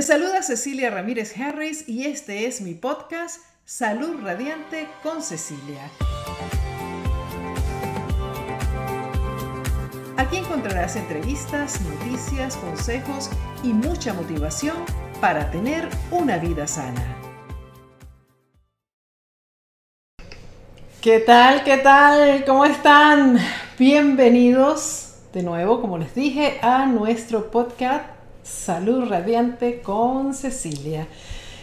Te saluda Cecilia Ramírez Harris y este es mi podcast Salud Radiante con Cecilia. Aquí encontrarás entrevistas, noticias, consejos y mucha motivación para tener una vida sana. ¿Qué tal? ¿Qué tal? ¿Cómo están? Bienvenidos de nuevo, como les dije, a nuestro podcast Salud Radiante con Cecilia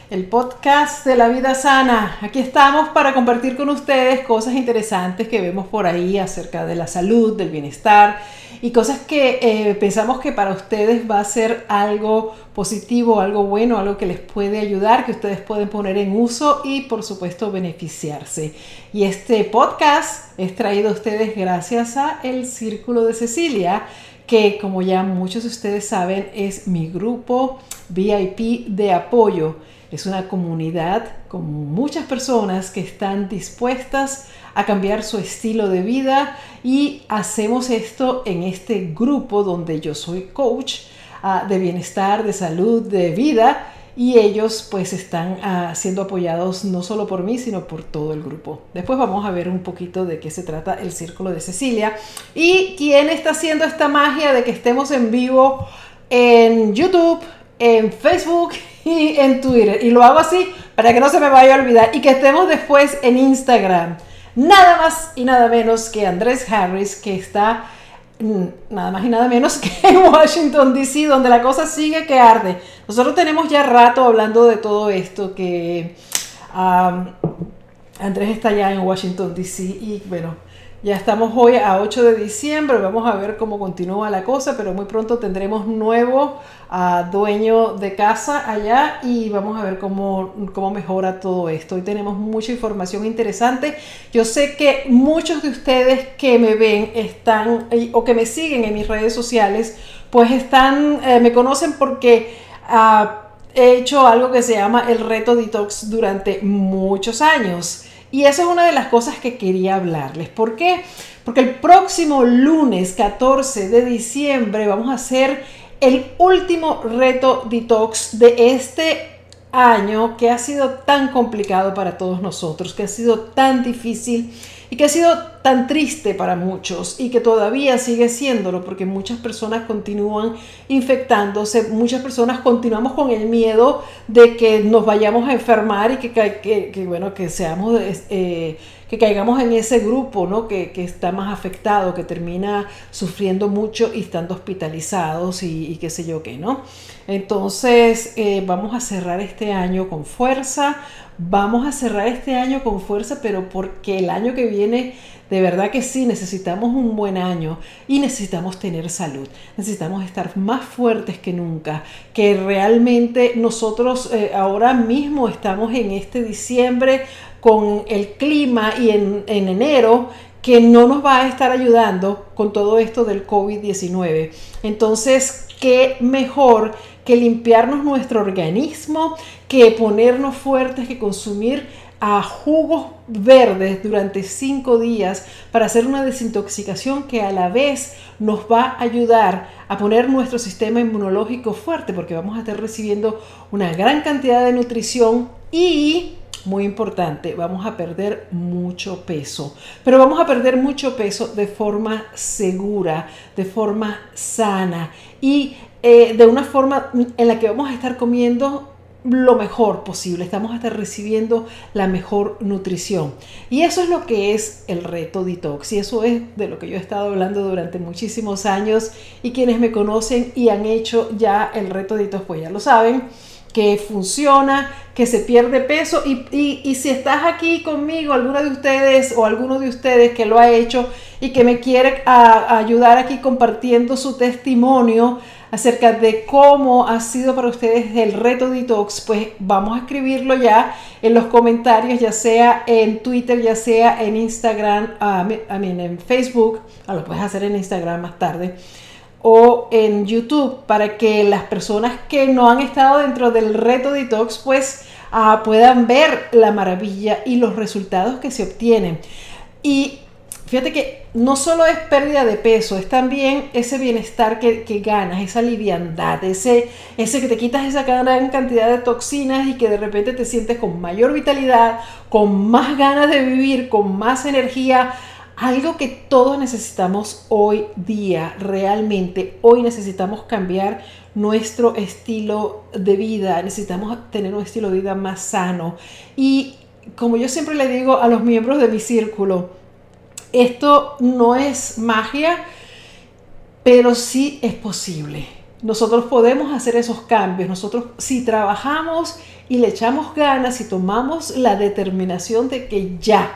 el podcast de la vida sana. Aquí estamos para compartir con ustedes cosas interesantes que vemos por ahí acerca de la salud, del bienestar y cosas que eh, pensamos que para ustedes va a ser algo positivo, algo bueno, algo que les puede ayudar, que ustedes pueden poner en uso y por supuesto beneficiarse. Y este podcast es traído a ustedes gracias a El Círculo de Cecilia que como ya muchos de ustedes saben es mi grupo VIP de apoyo. Es una comunidad con muchas personas que están dispuestas a cambiar su estilo de vida y hacemos esto en este grupo donde yo soy coach ah, de bienestar, de salud, de vida y ellos pues están ah, siendo apoyados no solo por mí sino por todo el grupo. Después vamos a ver un poquito de qué se trata el Círculo de Cecilia y quién está haciendo esta magia de que estemos en vivo en YouTube, en Facebook y en Twitter. Y lo hago así para que no se me vaya a olvidar y que estemos después en Instagram. Nada más y nada menos que Andrés Harris, que está nada más y nada menos que en Washington, D.C., donde la cosa sigue que arde. Nosotros tenemos ya rato hablando de todo esto, que Andrés está ya en Washington, D.C. y bueno, ya estamos hoy a 8 de diciembre, vamos a ver cómo continúa la cosa, pero muy pronto tendremos nuevo uh, dueño de casa allá y vamos a ver cómo, cómo mejora todo esto. Hoy tenemos mucha información interesante. Yo sé que muchos de ustedes que me ven están o que me siguen en mis redes sociales, pues están, eh, me conocen porque... Uh, he hecho algo que se llama el reto detox durante muchos años. Y esa es una de las cosas que quería hablarles. ¿Por qué? Porque el próximo lunes 14 de diciembre vamos a hacer el último reto detox de este año que ha sido tan complicado para todos nosotros, que ha sido tan difícil y que ha sido tan triste para muchos y que todavía sigue siéndolo porque muchas personas continúan infectándose, muchas personas continuamos con el miedo de que nos vayamos a enfermar y que, que, bueno, que seamos... Eh, que caigamos en ese grupo ¿no? que, está más afectado, que termina sufriendo mucho y estando hospitalizados y, qué sé yo qué, ¿no? Entonces eh, vamos a cerrar este año con fuerza, vamos a cerrar este año con fuerza, pero porque el año que viene de verdad que sí, necesitamos un buen año y necesitamos tener salud. Necesitamos estar más fuertes que nunca. Que realmente nosotros eh, ahora mismo estamos en este diciembre con el clima y en, en enero que no nos va a estar ayudando con todo esto del COVID-19. Entonces, ¿qué mejor que limpiarnos nuestro organismo, que ponernos fuertes, que consumir a jugos verdes durante cinco días para hacer una desintoxicación que a la vez nos va a ayudar a poner nuestro sistema inmunológico fuerte porque vamos a estar recibiendo una gran cantidad de nutrición y muy importante, vamos a perder mucho peso, pero vamos a perder mucho peso de forma segura, de forma sana. Y eh, de una forma en la que vamos a estar comiendo lo mejor posible, estamos hasta recibiendo la mejor nutrición. Y eso es lo que es el reto detox. Y eso es de lo que yo he estado hablando durante muchísimos años. Y quienes me conocen y han hecho ya el reto detox pues ya lo saben que funciona, que se pierde peso. Y, si estás aquí conmigo, alguno de ustedes o alguno de ustedes que lo ha hecho y que me quiere ayudar aquí compartiendo su testimonio, acerca de cómo ha sido para ustedes el reto detox, pues vamos a escribirlo ya en los comentarios, ya sea en Twitter, ya sea en Instagram, I mean, en Facebook, ah, lo puedes hacer en Instagram más tarde, o en YouTube, para que las personas que no han estado dentro del reto detox, pues ah, puedan ver la maravilla y los resultados que se obtienen. Y fíjate que no solo es pérdida de peso, es también ese bienestar que, ganas, esa liviandad, ese, ese que te quitas esa gran cantidad de toxinas y que de repente te sientes con mayor vitalidad, con más ganas de vivir, con más energía. Algo que todos necesitamos hoy día, realmente, hoy necesitamos cambiar nuestro estilo de vida, necesitamos tener un estilo de vida más sano. Y como yo siempre le digo a los miembros de mi círculo, esto no es magia, pero sí es posible. Nosotros podemos hacer esos cambios. Nosotros si trabajamos y le echamos ganas y tomamos la determinación de que ya,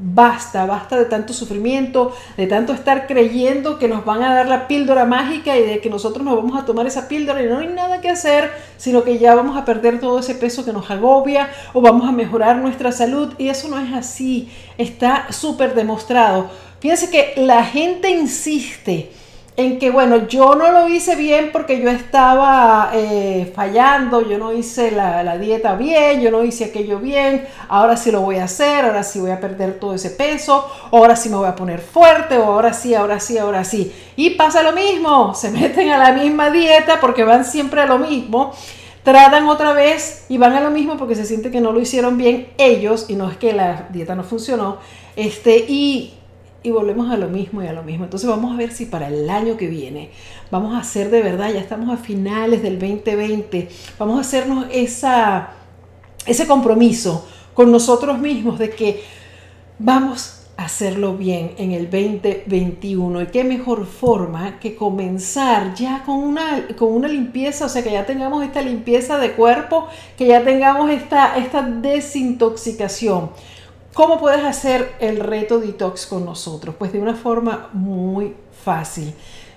Basta, basta de tanto sufrimiento, de tanto estar creyendo que nos van a dar la píldora mágica y de que nosotros nos vamos a tomar esa píldora y no hay nada que hacer, sino que ya vamos a perder todo ese peso que nos agobia o vamos a mejorar nuestra salud. Y eso no es así, está súper demostrado. Fíjense que la gente insiste en que, bueno, yo no lo hice bien porque yo estaba eh, fallando, yo no hice la, dieta bien, yo no hice aquello bien, ahora sí lo voy a hacer, ahora sí voy a perder todo ese peso, ahora sí me voy a poner fuerte, o ahora sí, ahora sí, ahora sí. Y pasa lo mismo, se meten a la misma dieta porque van siempre a lo mismo tratan otra vez y van a lo mismo porque se siente que no lo hicieron bien ellos y no es que la dieta no funcionó. Este, y y volvemos a lo mismo y a lo mismo. Entonces vamos a ver si para el año que viene vamos a hacer de verdad, ya estamos a finales del 2020, vamos a hacernos esa, ese compromiso con nosotros mismos de que vamos a hacerlo bien en el 2021. Y qué mejor forma que comenzar ya con una, con una limpieza, o sea, que ya tengamos esta limpieza de cuerpo, que ya tengamos esta, esta desintoxicación. ¿Cómo puedes hacer el reto detox con nosotros? Pues de una forma muy fácil.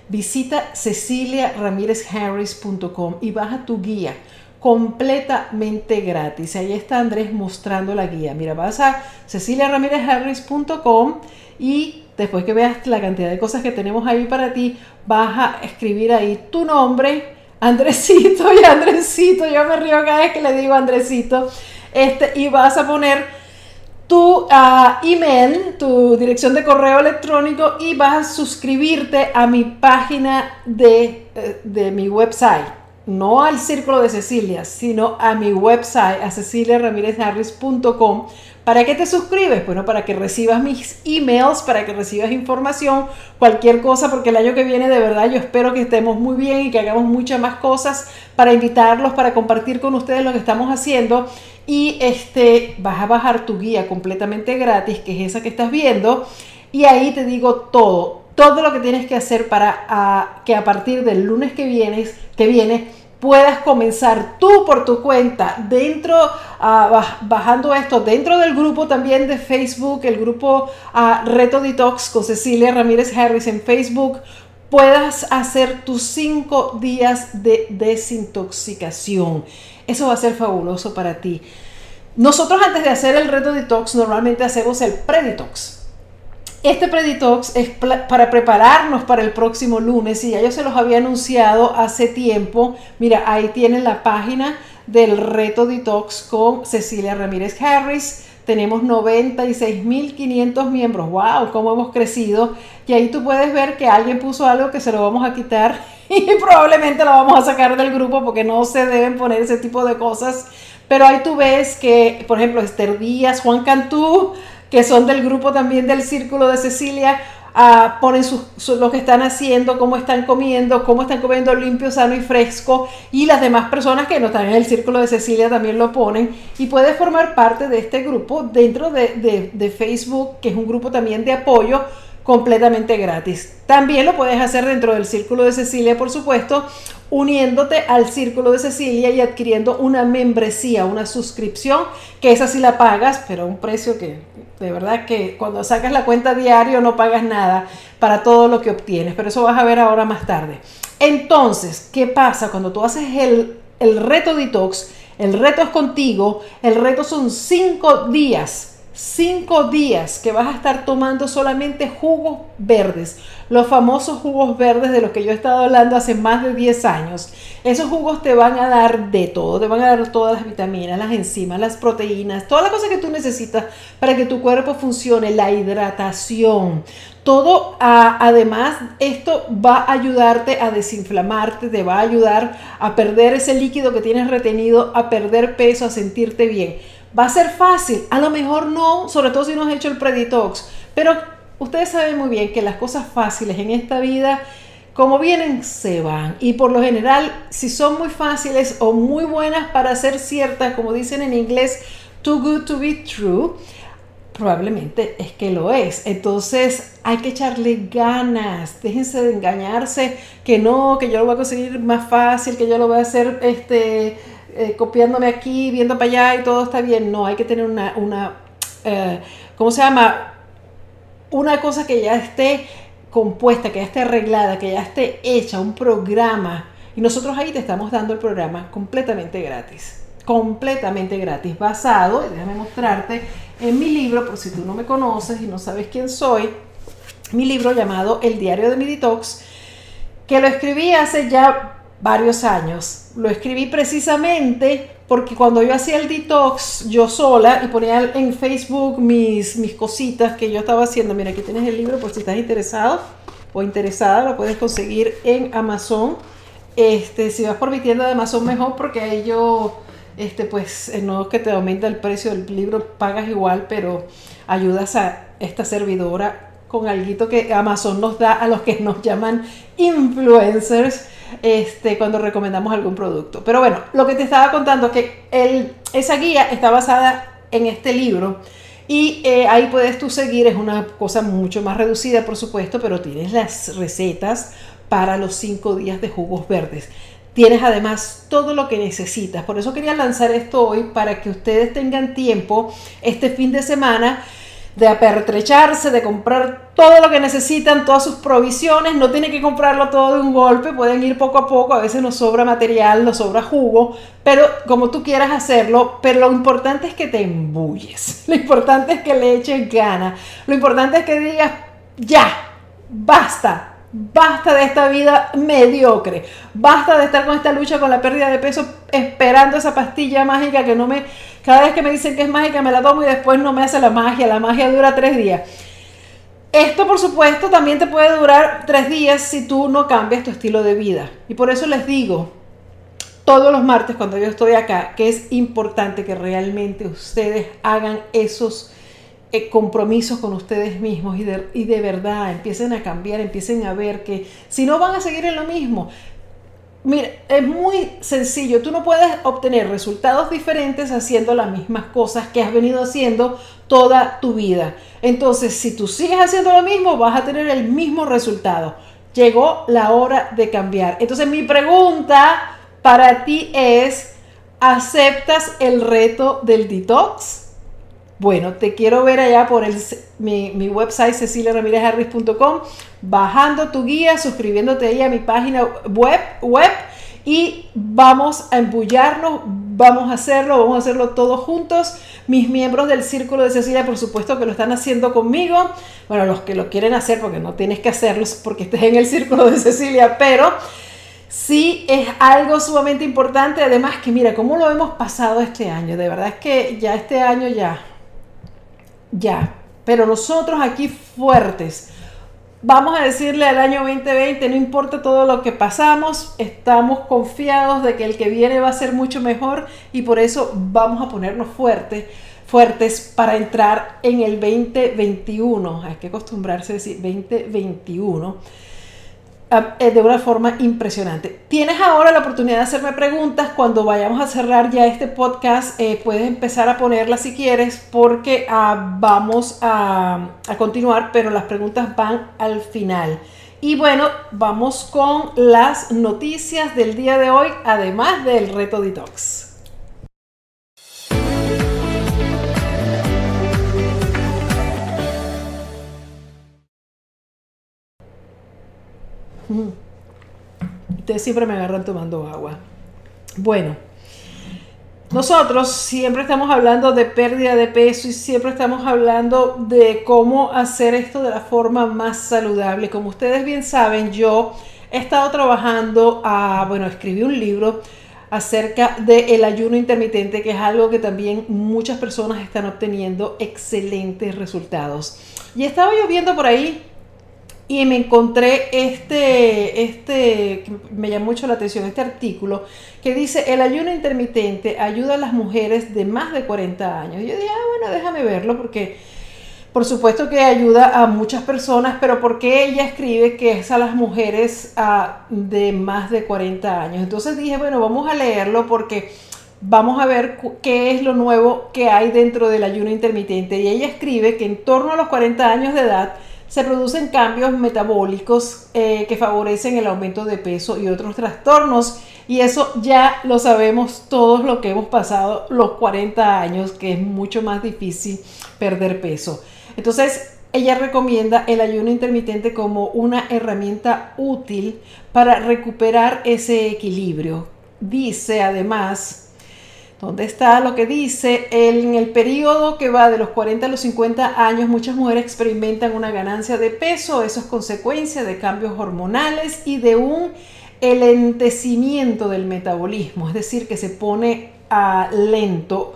Visita ceciliaramirezharris.com y baja tu guía completamente gratis. Ahí está Andrés mostrando la guía. Mira, vas a ceciliaramirezharris.com y después que veas la cantidad de cosas que tenemos ahí para ti, vas a escribir ahí tu nombre, Andresito y Andresito. Yo me río cada vez que le digo Andresito. Este, y vas a poner tu ah, email, tu dirección de correo electrónico y vas a suscribirte a mi página de, eh, de mi website. No al Círculo de Cecilia, sino a mi website, a ceciliaramirezharris.com ¿Para qué te suscribes? Bueno, para que recibas mis emails, para que recibas información, cualquier cosa, porque el año que viene de verdad yo espero que estemos muy bien y que hagamos muchas más cosas para invitarlos, para compartir con ustedes lo que estamos haciendo. Y este, vas a bajar tu guía completamente gratis, que es esa que estás viendo, y ahí te digo todo, todo lo que tienes que hacer para que a partir del lunes que vienes, que viene, puedas comenzar tú por tu cuenta dentro, ah, bajando esto dentro del grupo también de Facebook, el grupo uh, Reto Detox con Cecilia Ramírez Harris en Facebook, puedas hacer tus cinco días de desintoxicación. Eso va a ser fabuloso para ti. Nosotros antes de hacer el reto detox normalmente hacemos el pre-detox. Este Preditox es para prepararnos para el próximo lunes y ya yo se los había anunciado hace tiempo. Mira, ahí tienen la página del reto detox con Cecilia Ramírez Harris. Tenemos 96.500 miembros. ¡Wow! ¿Cómo hemos crecido? Y ahí tú puedes ver que alguien puso algo que se lo vamos a quitar y probablemente lo vamos a sacar del grupo porque no se deben poner ese tipo de cosas. Pero ahí tú ves que, por ejemplo, Esther Díaz, Juan Cantú, que son del grupo también del Círculo de Cecilia, uh, ponen lo que están haciendo, cómo están comiendo, cómo están comiendo limpio, sano y fresco. Y las demás personas que no están en el Círculo de Cecilia también lo ponen. Y puedes formar parte de este grupo dentro de, de Facebook, que es un grupo también de apoyo completamente gratis. También lo puedes hacer dentro del Círculo de Cecilia, por supuesto, uniéndote al Círculo de Cecilia y adquiriendo una membresía, una suscripción, que esa sí la pagas, pero a un precio que de verdad que cuando sacas la cuenta diario no pagas nada para todo lo que obtienes, pero eso vas a ver ahora más tarde. Entonces, ¿qué pasa cuando tú haces el, el reto detox? El reto es contigo, el reto son cinco días cinco días que vas a estar tomando solamente jugos verdes, los famosos jugos verdes de los que yo he estado hablando hace más de 10 años. Esos jugos te van a dar de todo, te van a dar todas las vitaminas, las enzimas, las proteínas, todas las cosas que tú necesitas para que tu cuerpo funcione, la hidratación. Todo, además, esto va a ayudarte a desinflamarte, te va a ayudar a perder ese líquido que tienes retenido, a perder peso, a sentirte bien. ¿Va a ser fácil? A lo mejor no, sobre todo si no has hecho el preditox. Pero ustedes saben muy bien que las cosas fáciles en esta vida, como vienen, se van. Y por lo general, si son muy fáciles o muy buenas para ser ciertas, como dicen en inglés, too good to be true, probablemente es que lo es. Entonces hay que echarle ganas. Déjense de engañarse que no, que yo lo voy a conseguir más fácil, que yo lo voy a hacer este eh, copiándome aquí, viendo para allá y todo está bien. No, hay que tener una, una eh, ¿cómo se llama? Una cosa que ya esté compuesta, que ya esté arreglada, que ya esté hecha, un programa. Y nosotros ahí te estamos dando el programa completamente gratis. Completamente gratis, basado, déjame mostrarte, en mi libro, por si tú no me conoces y no sabes quién soy, mi libro llamado El Diario de mi Detox, que lo escribí hace ya varios años. Lo escribí precisamente porque cuando yo hacía el detox yo sola y ponía en Facebook mis, mis cositas que yo estaba haciendo, mira, aquí tienes el libro por si estás interesado o interesada, lo puedes conseguir en Amazon. Este, si vas por mi tienda de Amazon mejor porque ahí yo, este, pues eh, no es que te aumenta el precio del libro, pagas igual, pero ayudas a esta servidora con algo que Amazon nos da a los que nos llaman influencers este, cuando recomendamos algún producto. Pero bueno, lo que te estaba contando es que esa guía está basada en este libro y eh, ahí puedes tú seguir, es una cosa mucho más reducida por supuesto, pero tienes las recetas para los cinco días de jugos verdes. Tienes además todo lo que necesitas. Por eso quería lanzar esto hoy para que ustedes tengan tiempo este fin de semana de apertrecharse, de comprar todo lo que necesitan, todas sus provisiones, no tienen que comprarlo todo de un golpe, pueden ir poco a poco, a veces nos sobra material, nos sobra jugo, pero como tú quieras hacerlo, pero lo importante es que te embulles, lo importante es que le eches ganas, lo importante es que digas, ya, basta, Basta de esta vida mediocre. Basta de estar con esta lucha con la pérdida de peso esperando esa pastilla mágica que no me... Cada vez que me dicen que es mágica me la tomo y después no me hace la magia. La magia dura tres días. Esto por supuesto también te puede durar tres días si tú no cambias tu estilo de vida. Y por eso les digo todos los martes cuando yo estoy acá que es importante que realmente ustedes hagan esos eh, compromisos con ustedes mismos y de, y de verdad empiecen a cambiar, empiecen a ver que si no van a seguir en lo mismo, Mira, es muy sencillo. Tú no puedes obtener resultados diferentes haciendo las mismas cosas que has venido haciendo toda tu vida. Entonces, si tú sigues haciendo lo mismo, vas a tener el mismo resultado. Llegó la hora de cambiar. Entonces, mi pregunta para ti es, ¿aceptas el reto del detox? Bueno, te quiero ver allá por el, mi, mi website ceciliaramirezharris.com, bajando tu guía, suscribiéndote ahí a mi página web, web y vamos a embullarnos, vamos a hacerlo, vamos a hacerlo todos juntos. Mis miembros del Círculo de Cecilia, por supuesto que lo están haciendo conmigo. Bueno, los que lo quieren hacer, porque no tienes que hacerlo porque estés en el Círculo de Cecilia, pero sí es algo sumamente importante. Además que mira, cómo lo hemos pasado este año. De verdad es que ya este año ya ya. Pero nosotros aquí fuertes, vamos a decirle al año 2020, no importa todo lo que pasamos, estamos confiados de que el que viene va a ser mucho mejor y por eso vamos a ponernos fuertes fuertes para entrar en el 2021. Hay que acostumbrarse a decir 2021 eh, de una forma impresionante. Tienes ahora la oportunidad de hacerme preguntas. Cuando vayamos a cerrar ya este podcast, eh, puedes empezar a ponerlas si quieres, porque ah, vamos a, a continuar, pero las preguntas van al final. Y bueno, vamos con las noticias del día de hoy, además del reto detox. Ustedes siempre me agarran tomando agua. Bueno, nosotros siempre estamos hablando de pérdida de peso y siempre estamos hablando de cómo hacer esto de la forma más saludable. Como ustedes bien saben, yo he estado trabajando, a, bueno, escribí un libro acerca del ayuno intermitente, que es algo que también muchas personas están obteniendo excelentes resultados. Y estaba yo viendo por ahí y me encontré este, este, me llamó mucho la atención, este artículo que dice, el ayuno intermitente ayuda a las mujeres de más de 40 años. Y yo dije, ah, bueno, déjame verlo porque por supuesto que ayuda a muchas personas, pero ¿por qué ella escribe que es a las mujeres de más de 40 años? Entonces dije, bueno, vamos a leerlo porque vamos a ver qué es lo nuevo que hay dentro del ayuno intermitente. Y ella escribe que en torno a los 40 años de edad, se producen cambios metabólicos eh, que favorecen el aumento de peso y otros trastornos. Y eso ya lo sabemos todos lo que hemos pasado los 40 años, que es mucho más difícil perder peso. Entonces, ella recomienda el ayuno intermitente como una herramienta útil para recuperar ese equilibrio. Dice además ¿Dónde está lo que dice? En el periodo que va de los 40 a los 50 años, muchas mujeres experimentan una ganancia de peso. Eso es consecuencia de cambios hormonales y de un elentecimiento del metabolismo, es decir, que se pone a lento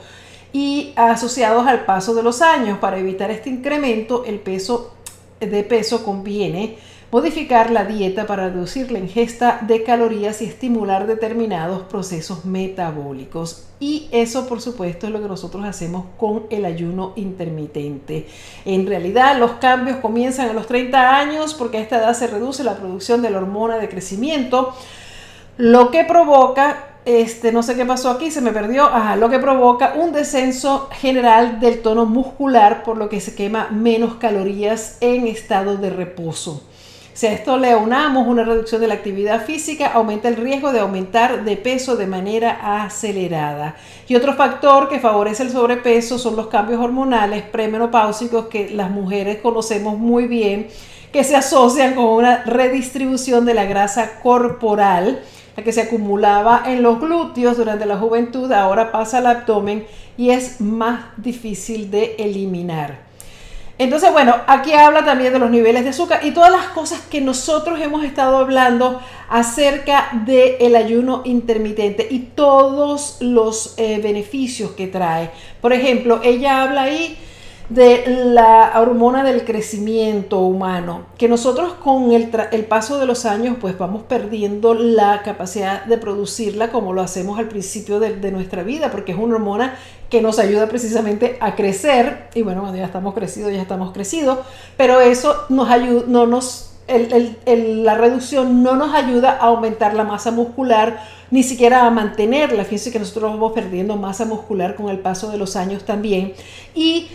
y asociados al paso de los años. Para evitar este incremento, el peso de peso conviene modificar la dieta para reducir la ingesta de calorías y estimular determinados procesos metabólicos. Y eso, por supuesto, es lo que nosotros hacemos con el ayuno intermitente. En realidad, los cambios comienzan a los 30 años porque a esta edad se reduce la producción de la hormona de crecimiento, lo que provoca este, no sé qué pasó aquí, se me perdió, lo que provoca un descenso general del tono muscular, por lo que se quema menos calorías en estado de reposo. Si a esto le aunamos una reducción de la actividad física, aumenta el riesgo de aumentar de peso de manera acelerada. Y otro factor que favorece el sobrepeso son los cambios hormonales premenopáusicos que las mujeres conocemos muy bien, que se asocian con una redistribución de la grasa corporal, la que se acumulaba en los glúteos durante la juventud, ahora pasa al abdomen y es más difícil de eliminar. Entonces, bueno, aquí habla también de los niveles de azúcar y todas las cosas que nosotros hemos estado hablando acerca del ayuno intermitente y todos los eh, beneficios que trae. Por ejemplo, ella habla ahí de la hormona del crecimiento humano, que nosotros con el, paso de los años pues vamos perdiendo la capacidad de producirla como lo hacemos al principio de, nuestra vida, porque es una hormona que nos ayuda precisamente a crecer, y bueno, cuando ya estamos crecidos, ya estamos crecidos, pero eso nos ayuda, no nos, la reducción no nos ayuda a aumentar la masa muscular, ni siquiera a mantenerla, fíjense que nosotros vamos perdiendo masa muscular con el paso de los años también, y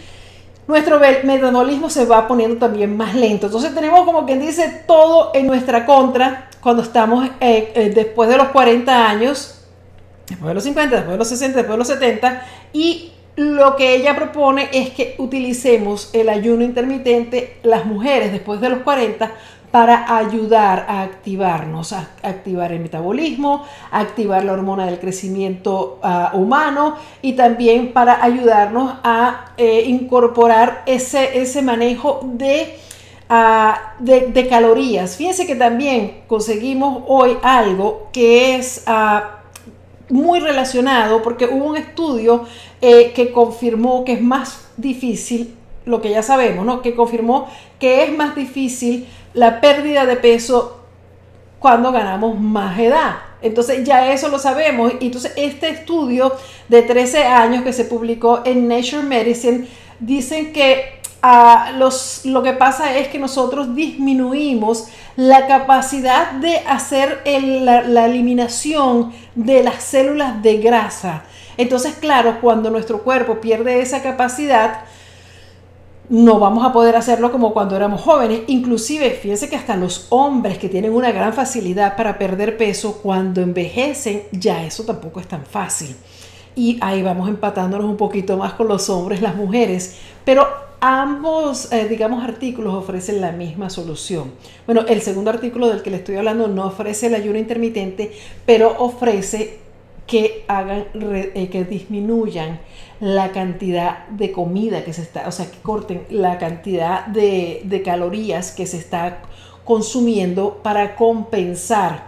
nuestro metabolismo se va poniendo también más lento. Entonces tenemos como quien dice todo en nuestra contra cuando estamos eh, eh, después de los 40 años, después de los 50, después de los 60, después de los 70 y lo que ella propone es que utilicemos el ayuno intermitente las mujeres después de los 40 para ayudar a activarnos, a activar el metabolismo, a activar la hormona del crecimiento ah, humano y también para ayudarnos a eh, incorporar ese, ese manejo de, ah, de, calorías. Fíjense que también conseguimos hoy algo que es ah, muy relacionado porque hubo un estudio eh, que confirmó que es más difícil, lo que ya sabemos, ¿no? que confirmó que es más difícil la pérdida de peso cuando ganamos más edad. Entonces ya eso lo sabemos. Y entonces este estudio de 13 años que se publicó en Nature Medicine dicen que ah, los, lo que pasa es que nosotros disminuimos la capacidad de hacer la eliminación de las células de grasa. Entonces, claro, cuando nuestro cuerpo pierde esa capacidad, no vamos a poder hacerlo como cuando éramos jóvenes. Inclusive, fíjense que hasta los hombres que tienen una gran facilidad para perder peso, cuando envejecen, ya eso tampoco es tan fácil. Y ahí vamos empatándonos un poquito más con los hombres, las mujeres. Pero ambos, eh, digamos, artículos ofrecen la misma solución. Bueno, el segundo artículo del que le estoy hablando no ofrece el ayuno intermitente, pero ofrece que hagan, eh, que disminuyan la cantidad de comida que se está, o sea, que corten la cantidad de, de calorías que se está consumiendo para compensar.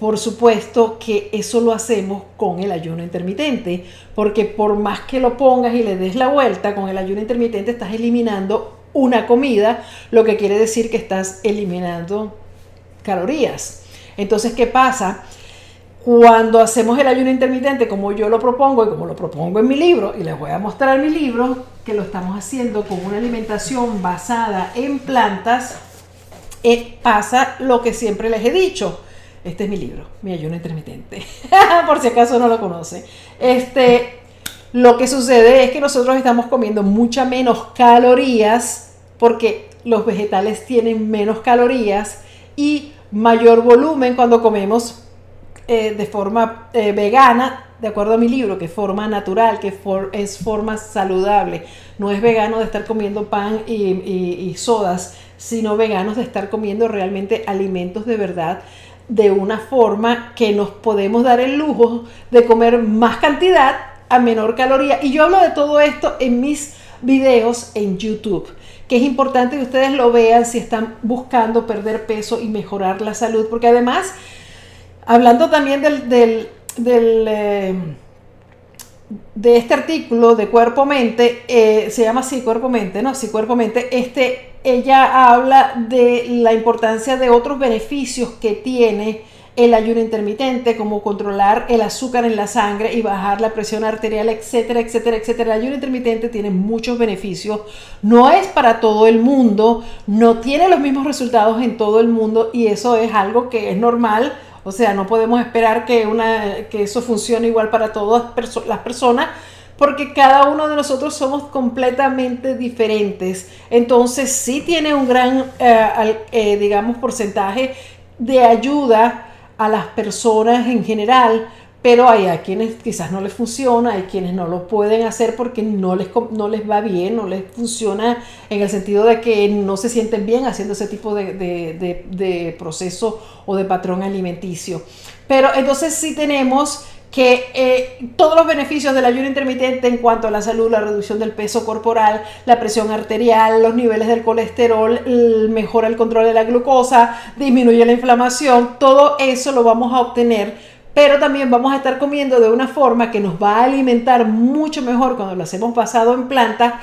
Por supuesto que eso lo hacemos con el ayuno intermitente, porque por más que lo pongas y le des la vuelta, con el ayuno intermitente estás eliminando una comida, lo que quiere decir que estás eliminando calorías. Entonces, ¿qué pasa? Cuando hacemos el ayuno intermitente, como yo lo propongo y como lo propongo en mi libro, y les voy a mostrar mi libro, que lo estamos haciendo con una alimentación basada en plantas, eh, pasa lo que siempre les he dicho. Este es mi libro, mi ayuno intermitente, por si acaso no lo conoce. Este, lo que sucede es que nosotros estamos comiendo mucha menos calorías porque los vegetales tienen menos calorías y mayor volumen cuando comemos eh, de forma eh, vegana, de acuerdo a mi libro, que forma natural, que es forma saludable. No es vegano de estar comiendo pan y, sodas, sino veganos de estar comiendo realmente alimentos de verdad de una forma que nos podemos dar el lujo de comer más cantidad a menor caloría. Y yo hablo de todo esto en mis videos en YouTube, que es importante que ustedes lo vean si están buscando perder peso y mejorar la salud, porque además Hablando también del, del, eh, de este artículo de cuerpo-mente, eh, se llama así cuerpo-mente, ¿no? Sí, cuerpo-mente. Este, ella habla de la importancia de otros beneficios que tiene el ayuno intermitente, como controlar el azúcar en la sangre y bajar la presión arterial, etcétera, etcétera, etcétera. El ayuno intermitente tiene muchos beneficios, no es para todo el mundo, no tiene los mismos resultados en todo el mundo y eso es algo que es normal o sea, no podemos esperar que, una, que eso funcione igual para todas las personas porque cada uno de nosotros somos completamente diferentes. Entonces sí tiene un gran, eh, eh, digamos, porcentaje de ayuda a las personas en general, pero hay a quienes quizás no les funciona, hay quienes no lo pueden hacer porque no les, no les va bien, no les funciona en el sentido de que no se sienten bien haciendo ese tipo de, proceso o de patrón alimenticio. Pero entonces sí tenemos que eh, todos los beneficios del ayuno intermitente en cuanto a la salud, la reducción del peso corporal, la presión arterial, los niveles del colesterol, mejora el control de la glucosa, disminuye la inflamación, todo eso lo vamos a obtener pero también vamos a estar comiendo de una forma que nos va a alimentar mucho mejor cuando lo hacemos basado en plantas,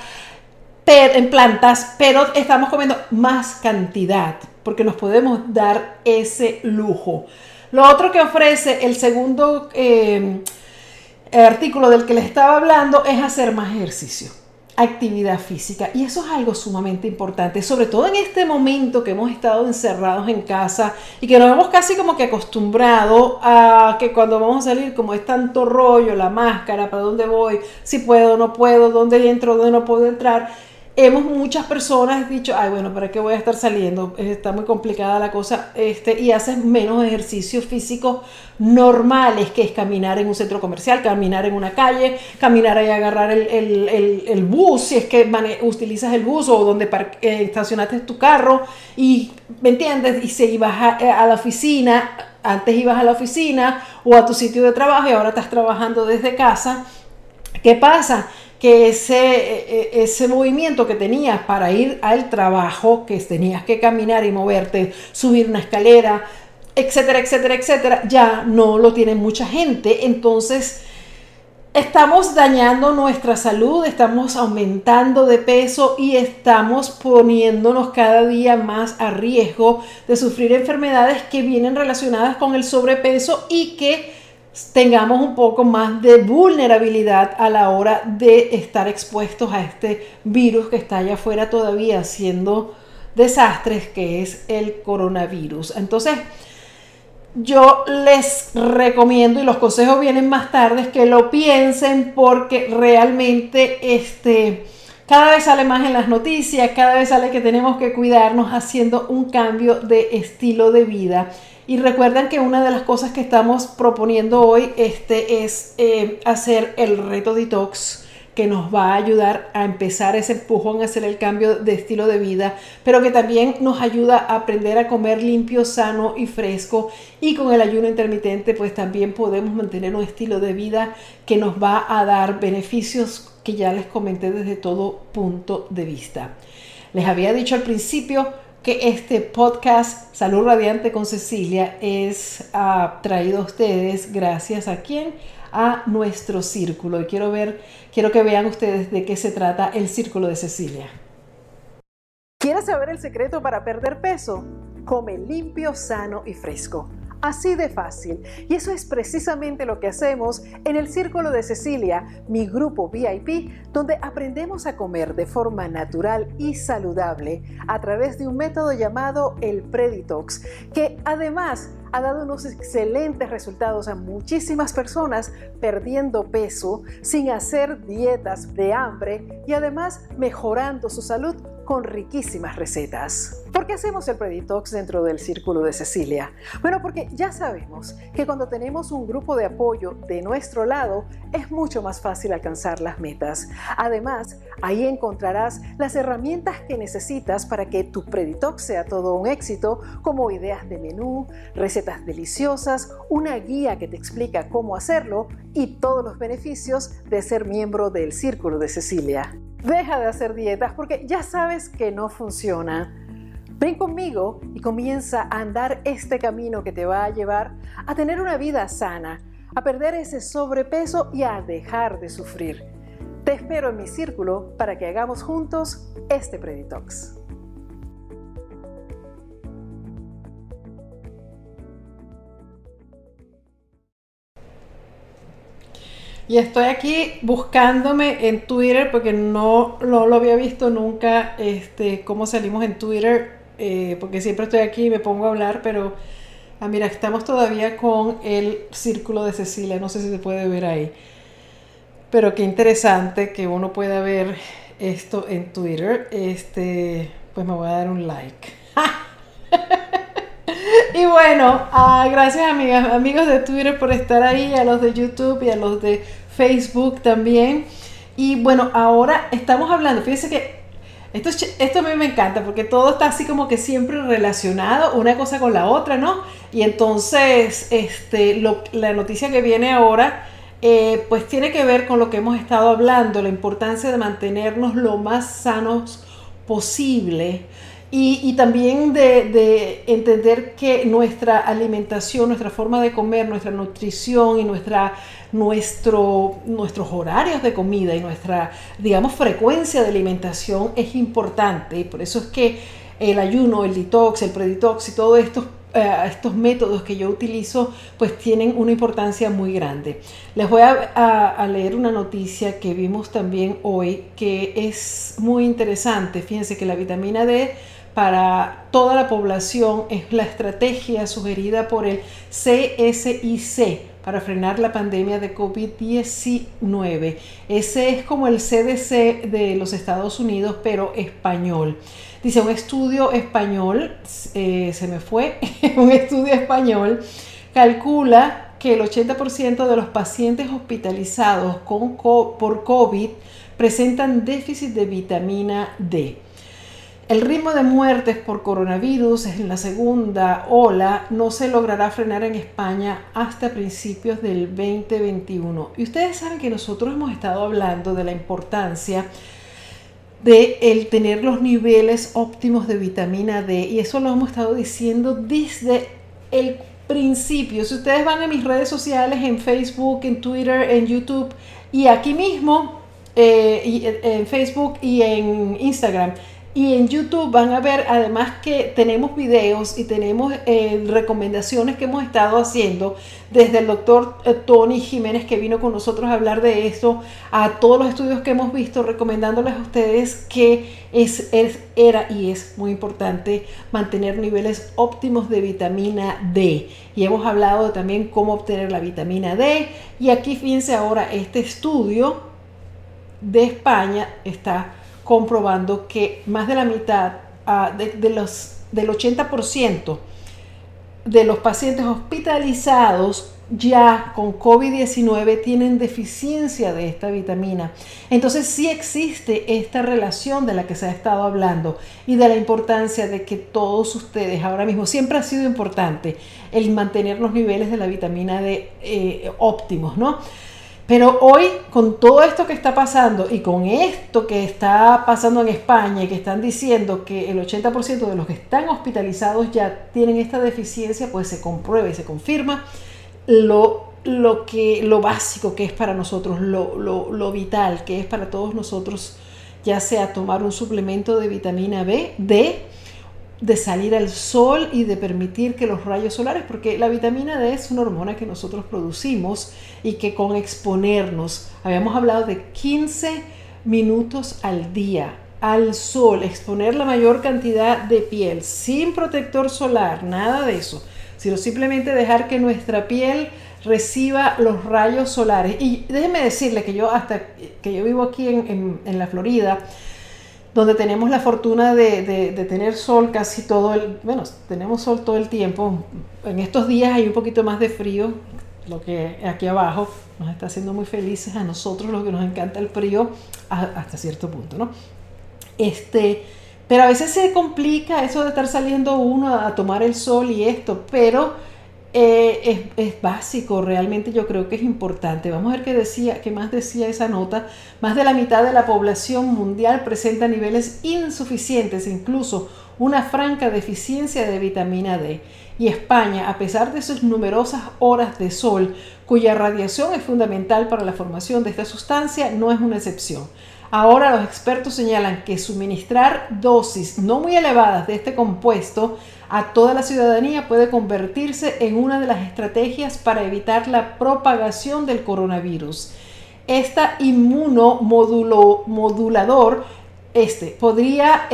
en plantas, pero estamos comiendo más cantidad, porque nos podemos dar ese lujo. Lo otro que ofrece el segundo eh, artículo del que les estaba hablando es hacer más ejercicio actividad física. Y eso es algo sumamente importante, sobre todo en este momento que hemos estado encerrados en casa y que nos hemos casi como que acostumbrado a que cuando vamos a salir, como es tanto rollo, la máscara, para dónde voy, si puedo, no puedo, dónde entro, dónde no puedo entrar hemos muchas personas dicho, ay, bueno, ¿para qué voy a estar saliendo? Está muy complicada la cosa, este, y haces menos ejercicios físicos normales, que es caminar en un centro comercial, caminar en una calle, caminar y agarrar el, bus, si es que utilizas el bus o donde eh, estacionaste tu carro, y, ¿me entiendes? Y si ibas a, a la oficina, antes ibas a la oficina o a tu sitio de trabajo y ahora estás trabajando desde casa, ¿qué pasa? Que ese, e, e, ese movimiento que tenías para ir al trabajo, que tenías que caminar y moverte, subir una escalera, etcétera, etcétera, etcétera, ya no lo tiene mucha gente. Entonces, estamos dañando nuestra salud, estamos aumentando de peso y estamos poniéndonos cada día más a riesgo de sufrir enfermedades que vienen relacionadas con el sobrepeso y que tengamos un poco más de vulnerabilidad a la hora de estar expuestos a este virus que está allá afuera todavía haciendo desastres, que es el coronavirus. Entonces, yo les recomiendo, y los consejos vienen más tarde, que lo piensen porque realmente este, cada vez sale más en las noticias, cada vez sale que tenemos que cuidarnos haciendo un cambio de estilo de vida y recuerden que una de las cosas que estamos proponiendo hoy este, es eh, hacer el reto detox que nos va a ayudar a empezar ese empujón a hacer el cambio de estilo de vida, pero que también nos ayuda a aprender a comer limpio, sano y fresco. Y con el ayuno intermitente, pues también podemos mantener un estilo de vida que nos va a dar beneficios que ya les comenté desde todo punto de vista. Les había dicho al principio que este podcast Salud Radiante con Cecilia es uh, traído a ustedes gracias a quién? A nuestro círculo. Y quiero ver, quiero que vean ustedes de qué se trata el círculo de Cecilia. ¿Quieres saber el secreto para perder peso? Come limpio, sano y fresco. Así de fácil. Y eso es precisamente lo que hacemos en el Círculo de Cecilia, mi grupo VIP, donde aprendemos a comer de forma natural y saludable a través de un método llamado el Preditox, que además ha dado unos excelentes resultados a muchísimas personas perdiendo peso sin hacer dietas de hambre y además mejorando su salud con riquísimas recetas. ¿Por qué hacemos el Preditox dentro del Círculo de Cecilia? Bueno, porque ya sabemos que cuando tenemos un grupo de apoyo de nuestro lado, es mucho más fácil alcanzar las metas. Además, ahí encontrarás las herramientas que necesitas para que tu Preditox sea todo un éxito, como ideas de menú, recetas deliciosas, una guía que te explica cómo hacerlo y todos los beneficios de ser miembro del Círculo de Cecilia. Deja de hacer dietas porque ya sabes que no funciona. Ven conmigo y comienza a andar este camino que te va a llevar a tener una vida sana, a perder ese sobrepeso y a dejar de sufrir. Te espero en mi círculo para que hagamos juntos este Preditox. Y estoy aquí buscándome en Twitter porque no, lo había visto nunca, este, cómo salimos en Twitter, eh, porque siempre estoy aquí y me pongo a hablar, pero ah, mira, estamos todavía con el círculo de Cecilia, no sé si se puede ver ahí. Pero qué interesante que uno pueda ver esto en Twitter. Este, pues me voy a dar un like. y bueno, ah, gracias amigas, amigos de Twitter por estar ahí, a los de YouTube y a los de Facebook también. Y bueno, ahora estamos hablando, fíjense que esto, esto a mí me encanta porque todo está así como que siempre relacionado una cosa con la otra, ¿no? Y entonces, este, la noticia que viene ahora, eh, pues tiene que ver con lo que hemos estado hablando, la importancia de mantenernos lo más sanos posible y, también de, entender que nuestra alimentación, nuestra forma de comer, nuestra nutrición y nuestra, nuestro, nuestros horarios de comida y nuestra, digamos, frecuencia de alimentación es importante. Y por eso es que el ayuno, el detox, el preditox y todos estos, eh, estos métodos que yo utilizo, pues tienen una importancia muy grande. Les voy a, a leer una noticia que vimos también hoy que es muy interesante. Fíjense que la vitamina D para toda la población es la estrategia sugerida por el CSIC para frenar la pandemia de COVID-19. Ese es como el CDC de los Estados Unidos, pero español. Dice un estudio español, eh, se me fue, un estudio español calcula que el 80% de los pacientes hospitalizados con, por COVID presentan déficit de vitamina D. El ritmo de muertes por coronavirus en la segunda ola no se logrará frenar en España hasta principios del 2021. Y ustedes saben que nosotros hemos estado hablando de la importancia de el tener los niveles óptimos de vitamina D y eso lo hemos estado diciendo desde el principio. Si ustedes van a mis redes sociales, en Facebook, en Twitter, en YouTube y aquí mismo, eh, en Facebook y en Instagram, y en YouTube van a ver además que tenemos videos y tenemos eh, recomendaciones que hemos estado haciendo desde el doctor eh, Tony Jiménez que vino con nosotros a hablar de esto, a todos los estudios que hemos visto, recomendándoles a ustedes que es, era y es muy importante mantener niveles óptimos de vitamina D. Y hemos hablado también cómo obtener la vitamina D. Y aquí fíjense ahora este estudio de España está comprobando que más de la mitad ah, de, los, del 80% de los pacientes hospitalizados ya con COVID-19 tienen deficiencia de esta vitamina. Entonces sí existe esta relación de la que se ha estado hablando y de la importancia de que todos ustedes ahora mismo, siempre ha sido importante el mantener los niveles de la vitamina D eh, óptimos, ¿no? Pero hoy, con todo esto que está pasando y con esto que está pasando en España y que están diciendo que el 80% de los que están hospitalizados ya tienen esta deficiencia, pues se comprueba y se confirma lo, lo, que, lo básico que es para nosotros, lo, lo, lo vital que es para todos nosotros, ya sea tomar un suplemento de vitamina B, D, de salir al sol y de permitir que los rayos solares, porque la vitamina D es una hormona que nosotros producimos y que con exponernos, habíamos hablado de 15 minutos al día al sol, exponer la mayor cantidad de piel sin protector solar, nada de eso, sino simplemente dejar que nuestra piel reciba los rayos solares. Y déjeme decirle que yo hasta que yo vivo aquí en, en la Florida, donde tenemos la fortuna de, tener sol casi todo el, bueno, tenemos sol todo el tiempo. En estos días hay un poquito más de frío, lo que aquí abajo nos está haciendo muy felices a nosotros, los que nos encanta el frío, hasta cierto punto, ¿no? Este, pero a veces se complica eso de estar saliendo uno a tomar el sol y esto, pero eh, es, básico, realmente yo creo que es importante. Vamos a ver qué decía, qué más decía esa nota. Más de la mitad de la población mundial presenta niveles insuficientes, incluso una franca deficiencia de vitamina D. Y España, a pesar de sus numerosas horas de sol, cuya radiación es fundamental para la formación de esta sustancia, no es una excepción. Ahora los expertos señalan que suministrar dosis no muy elevadas de este compuesto a toda la ciudadanía puede convertirse en una de las estrategias para evitar la propagación del coronavirus. Esta inmunomodulador este, podría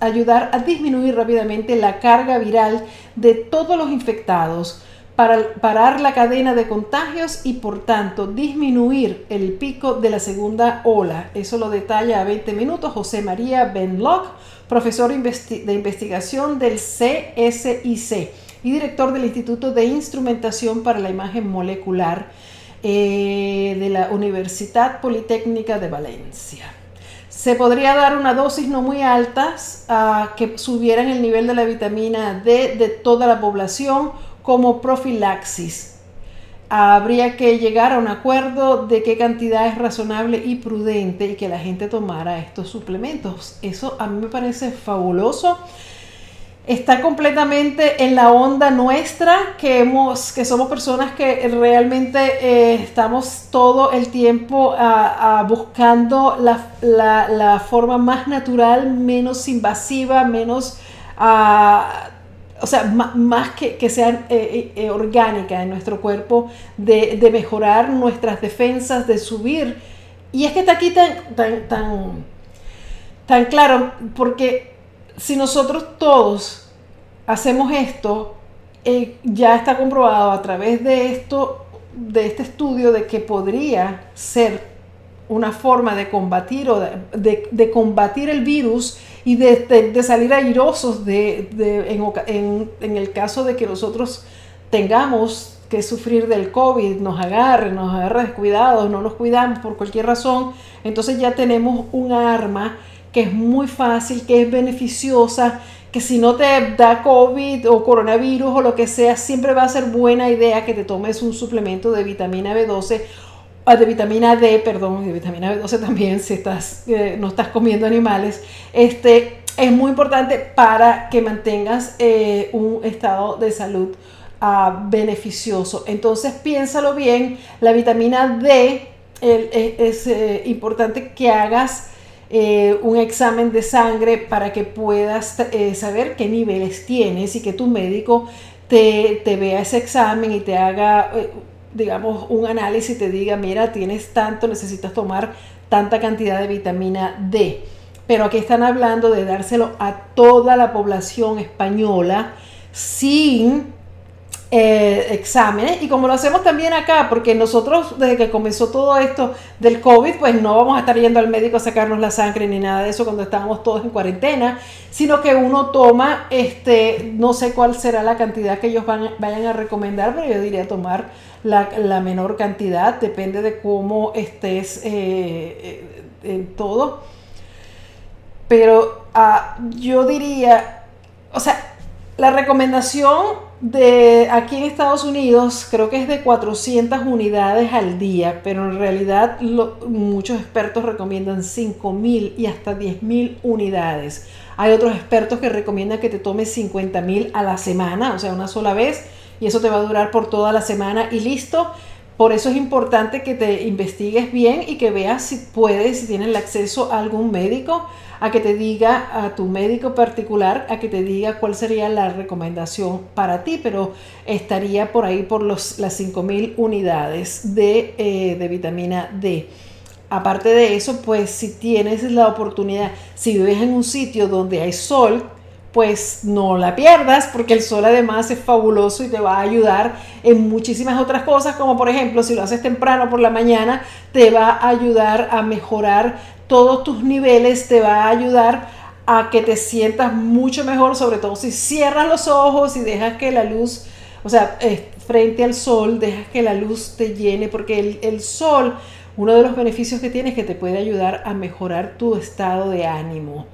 ayudar a disminuir rápidamente la carga viral de todos los infectados, para parar la cadena de contagios y por tanto disminuir el pico de la segunda ola. Eso lo detalla a 20 minutos José María Benlock, profesor de investigación del CSIC y director del Instituto de Instrumentación para la Imagen Molecular eh, de la Universidad Politécnica de Valencia. Se podría dar una dosis no muy alta uh, que subieran el nivel de la vitamina D de toda la población como profilaxis. Habría que llegar a un acuerdo de qué cantidad es razonable y prudente y que la gente tomara estos suplementos. Eso a mí me parece fabuloso. Está completamente en la onda nuestra, que, hemos, que somos personas que realmente eh, estamos todo el tiempo buscando la, forma más natural, menos invasiva, menos o sea, más que, que sea eh, eh, orgánica en nuestro cuerpo, de, mejorar nuestras defensas, de subir. Y es que está aquí tan, tan, tan, tan claro, porque si nosotros todos hacemos esto, eh, ya está comprobado a través de esto, de este estudio, de que podría ser una forma de combatir o de, combatir el virus y de, salir airosos de, en, en, el caso de que nosotros tengamos que sufrir del COVID, nos agarre, nos agarre descuidados, no nos cuidamos por cualquier razón, entonces ya tenemos un arma que es muy fácil, que es beneficiosa, que si no te da COVID o coronavirus o lo que sea, siempre va a ser buena idea que te tomes un suplemento de vitamina B12 Ah, de vitamina D, perdón, de vitamina B12 también, si estás, eh, no estás comiendo animales, este, es muy importante para que mantengas eh, un estado de salud ah, beneficioso. Entonces piénsalo bien, la vitamina D e, es eh, importante que hagas un examen de sangre para que puedas saber qué niveles tienes y que tu médico te, te vea ese examen y te haga digamos, un análisis te diga, mira, tienes tanto, necesitas tomar tanta cantidad de vitamina D. Pero aquí están hablando de dárselo a toda la población española sin eh, exámenes y como lo hacemos también acá, porque nosotros desde que comenzó todo esto del COVID, pues no vamos a estar yendo al médico a sacarnos la sangre ni nada de eso cuando estábamos todos en cuarentena, sino que uno toma, este, no sé cuál será la cantidad que ellos van, vayan a recomendar, pero yo diría tomar la, menor cantidad, depende de cómo estés eh, eh, en todo. Pero ah, yo diría, o sea, la recomendación de aquí en Estados Unidos creo que es de 400 unidades al día, pero en realidad muchos expertos recomiendan 5.000 y hasta 10.000 unidades. Hay otros expertos que recomiendan que te tomes 50.000 a la semana, o sea, una sola vez, y eso te va a durar por toda la semana y listo. Por eso es importante que te investigues bien y que veas si puedes, si tienes el acceso a algún médico a que te diga a tu médico particular, a que te diga cuál sería la recomendación para ti, pero estaría por ahí por los, las 5.000 unidades de, eh, de vitamina D. Aparte de eso, pues si tienes la oportunidad, si vives en un sitio donde hay sol, pues no la pierdas porque el sol además es fabuloso y te va a ayudar en muchísimas otras cosas, como por ejemplo si lo haces temprano por la mañana, te va a ayudar a mejorar todos tus niveles, te va a ayudar a que te sientas mucho mejor, sobre todo si cierras los ojos y dejas que la luz, o sea, eh, frente al sol, dejas que la luz te llene, porque el, el sol, uno de los beneficios que tiene es que te puede ayudar a mejorar tu estado de ánimo.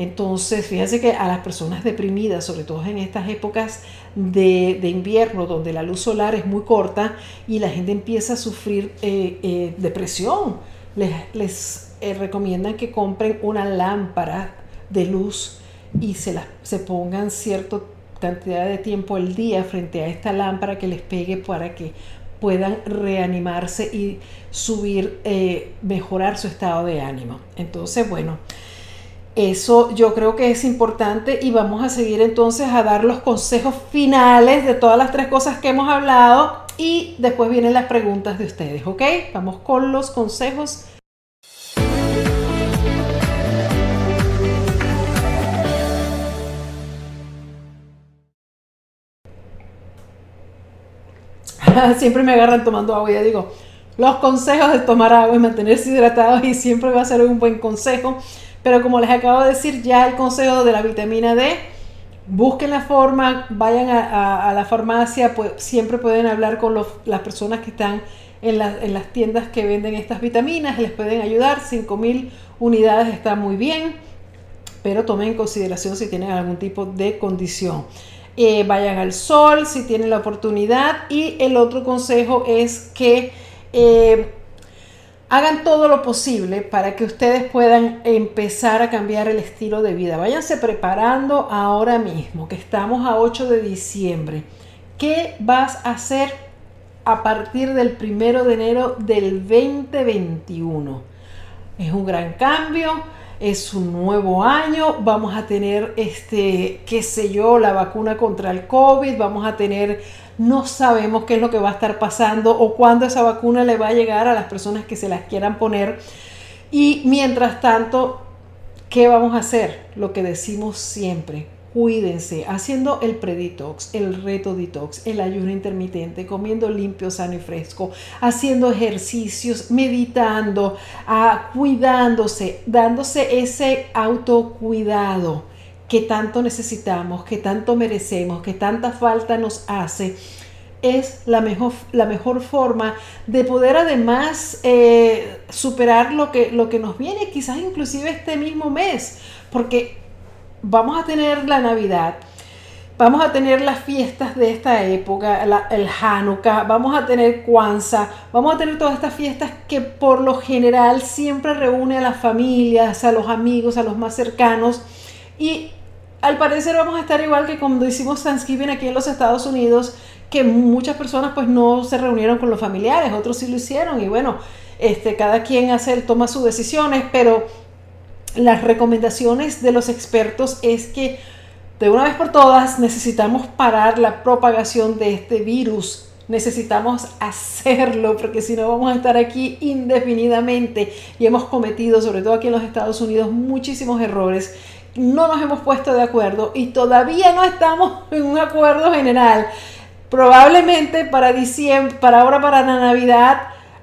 Entonces, fíjense que a las personas deprimidas, sobre todo en estas épocas de, invierno, donde la luz solar es muy corta y la gente empieza a sufrir eh, eh, depresión, les, eh, recomiendan que compren una lámpara de luz y se, la, se pongan cierta cantidad de tiempo al día frente a esta lámpara que les pegue para que puedan reanimarse y subir, mejorar su estado de ánimo. Entonces, bueno, eso yo creo que es importante y vamos a seguir entonces a dar los consejos finales de todas las tres cosas que hemos hablado y después vienen las preguntas de ustedes, ¿ok? Vamos con los consejos siempre me agarran tomando agua y ya digo, los consejos de tomar agua y mantenerse hidratados y siempre va a ser un buen consejo. Pero como les acabo de decir, ya el consejo de la vitamina D, busquen la forma, vayan a, la farmacia, siempre pueden hablar con las personas que están en, en, las tiendas que venden estas vitaminas, les pueden ayudar, 5.000 unidades está muy bien, pero tomen en consideración si tienen algún tipo de condición. Eh, vayan al sol si tienen la oportunidad y el otro consejo es que eh, hagan todo lo posible para que ustedes puedan empezar a cambiar el estilo de vida. Váyanse preparando ahora mismo, que estamos a 8 de diciembre. ¿Qué vas a hacer a partir del primero de enero del 2021? Es un gran cambio es un nuevo año, vamos a tener, este, qué sé yo, la vacuna contra el COVID, vamos a tener, no sabemos qué es lo que va a estar pasando o cuándo esa vacuna le va a llegar a las personas que se las quieran poner. Y mientras tanto, ¿qué vamos a hacer? Lo que decimos siempre, cuídense, haciendo el preditox, el reto detox, el ayuno intermitente, comiendo limpio, sano y fresco, haciendo ejercicios, meditando, ah, cuidándose, dándose ese autocuidado que tanto necesitamos, que tanto merecemos, que tanta falta nos hace es la mejor, la mejor forma de poder además eh, superar lo que, lo que nos viene, quizás inclusive este mismo mes, porque vamos a tener la Navidad, vamos a tener las fiestas de esta época, el Hanukkah, vamos a tener Kwanzaa, vamos a tener todas estas fiestas que por lo general siempre reúne a las familias, a los amigos, a los más cercanos y al parecer vamos a estar igual que cuando hicimos Thanksgiving aquí en los Estados Unidos, que muchas personas pues no se reunieron con los familiares, otros sí lo hicieron y bueno, este, cada quien hace, toma sus decisiones, pero las recomendaciones de los expertos es que de una vez por todas necesitamos parar la propagación de este virus. Necesitamos hacerlo porque si no vamos a estar aquí indefinidamente y hemos cometido, sobre todo aquí en los Estados Unidos, muchísimos errores. No nos hemos puesto de acuerdo y todavía no estamos en un acuerdo general. Probablemente para diciembre, para ahora para la Navidad,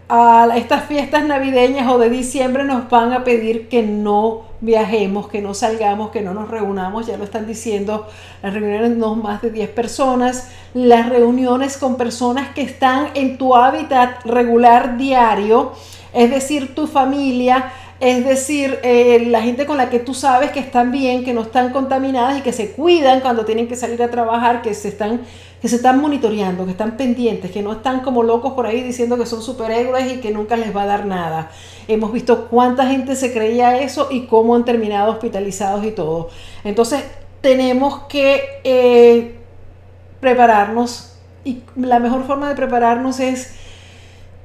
a estas fiestas navideñas o de diciembre nos van a pedir que no viajemos, que no salgamos, que no nos reunamos, ya lo están diciendo, las reuniones no más de 10 personas, las reuniones con personas que están en tu hábitat regular diario, es decir, tu familia, es decir, eh, la gente con la que tú sabes que están bien, que no están contaminadas y que se cuidan cuando tienen que salir a trabajar, que se están, que se están monitoreando, que están pendientes, que no están como locos por ahí diciendo que son superhéroes y que nunca les va a dar nada. Hemos visto cuánta gente se creía eso y cómo han terminado hospitalizados y todo. Entonces, tenemos que eh, prepararnos y la mejor forma de prepararnos es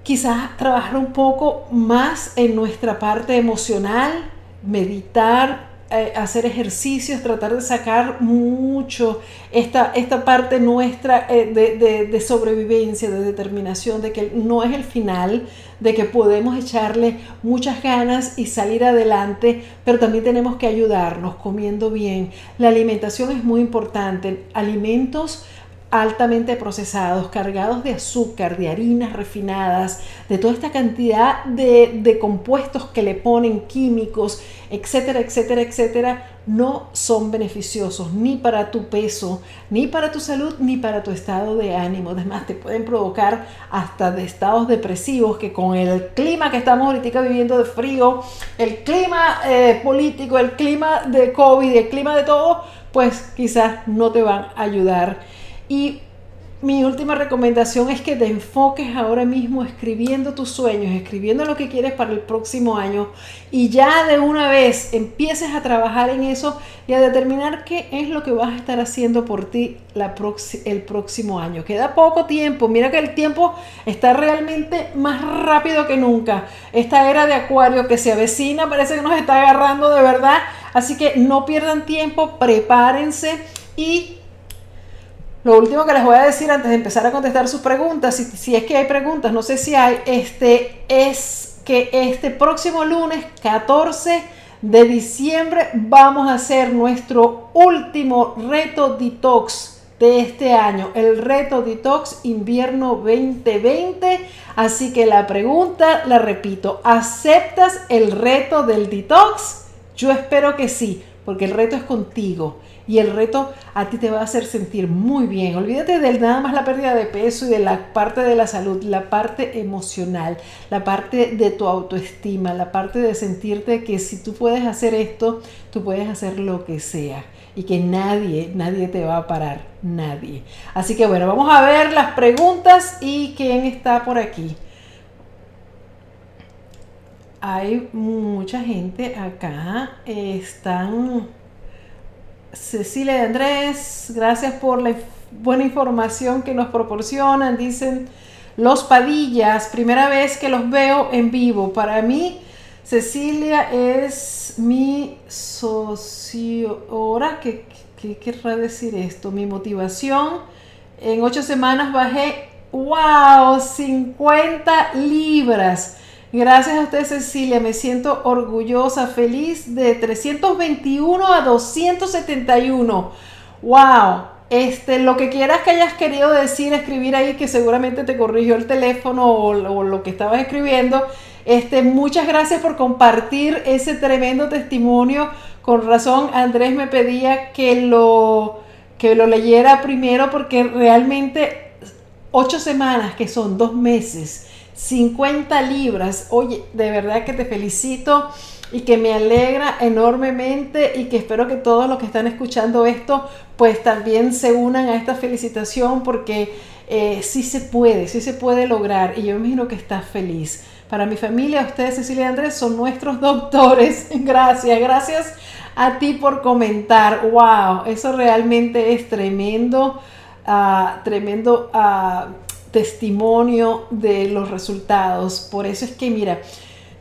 quizás trabajar un poco más en nuestra parte emocional, meditar, eh, hacer ejercicios, tratar de sacar mucho esta, esta parte nuestra eh, de, de, sobrevivencia, de determinación, de que no es el final, de que podemos echarle muchas ganas y salir adelante, pero también tenemos que ayudarnos comiendo bien. La alimentación es muy importante. Alimentos altamente procesados, cargados de azúcar, de harinas refinadas, de toda esta cantidad de, compuestos que le ponen químicos, etcétera, etcétera, etcétera, no son beneficiosos ni para tu peso, ni para tu salud, ni para tu estado de ánimo. Además, te pueden provocar hasta de estados depresivos que con el clima que estamos ahorita viviendo de frío, el clima eh, político, el clima de COVID, el clima de todo, pues quizás no te van a ayudar y mi última recomendación es que te enfoques ahora mismo escribiendo tus sueños, escribiendo lo que quieres para el próximo año y ya de una vez empieces a trabajar en eso y a determinar qué es lo que vas a estar haciendo por ti el próximo año. Queda poco tiempo, mira que el tiempo está realmente más rápido que nunca. Esta era de acuario que se avecina parece que nos está agarrando de verdad, así que no pierdan tiempo, prepárense y lo último que les voy a decir antes de empezar a contestar sus preguntas, si, es que hay preguntas, no sé si hay, este, es que este próximo lunes 14 de diciembre vamos a hacer nuestro último reto detox de este año, el reto detox invierno 2020. Así que la pregunta, la repito, ¿aceptas el reto del detox? Yo espero que sí, porque el reto es contigo y el reto a ti te va a hacer sentir muy bien. Olvídate de nada más la pérdida de peso y de la parte de la salud, la parte emocional, la parte de tu autoestima, la parte de sentirte que si tú puedes hacer esto, tú puedes hacer lo que sea y que nadie, nadie te va a parar, nadie. Así que bueno, vamos a ver las preguntas y quién está por aquí. Hay mucha gente acá, están Cecilia y Andrés, gracias por la buena información que nos proporcionan. Dicen los Padillas, primera vez que los veo en vivo. Para mí, Cecilia es mi socio. Ahora, ¿qué, qué querrá decir esto? Mi motivación. En ocho semanas bajé, wow, 50 libras. Gracias a usted, Cecilia. Me siento orgullosa, feliz de 321 a 271. ¡Wow! Este, lo que quieras que hayas querido decir, escribir ahí, que seguramente te corrigió el teléfono o, lo que estabas escribiendo. Este, muchas gracias por compartir ese tremendo testimonio. Con razón, Andrés me pedía que lo, que lo leyera primero porque realmente ocho semanas, que son dos meses, 50 libras. Oye, de verdad que te felicito y que me alegra enormemente y que espero que todos los que están escuchando esto pues también se unan a esta felicitación porque eh, sí se puede, sí se puede lograr y yo imagino que estás feliz. Para mi familia, ustedes Cecilia y Andrés son nuestros doctores. Gracias, gracias a ti por comentar. Wow, eso realmente es tremendo, ah, tremendo. Uh, testimonio de los resultados. Por eso es que, mira,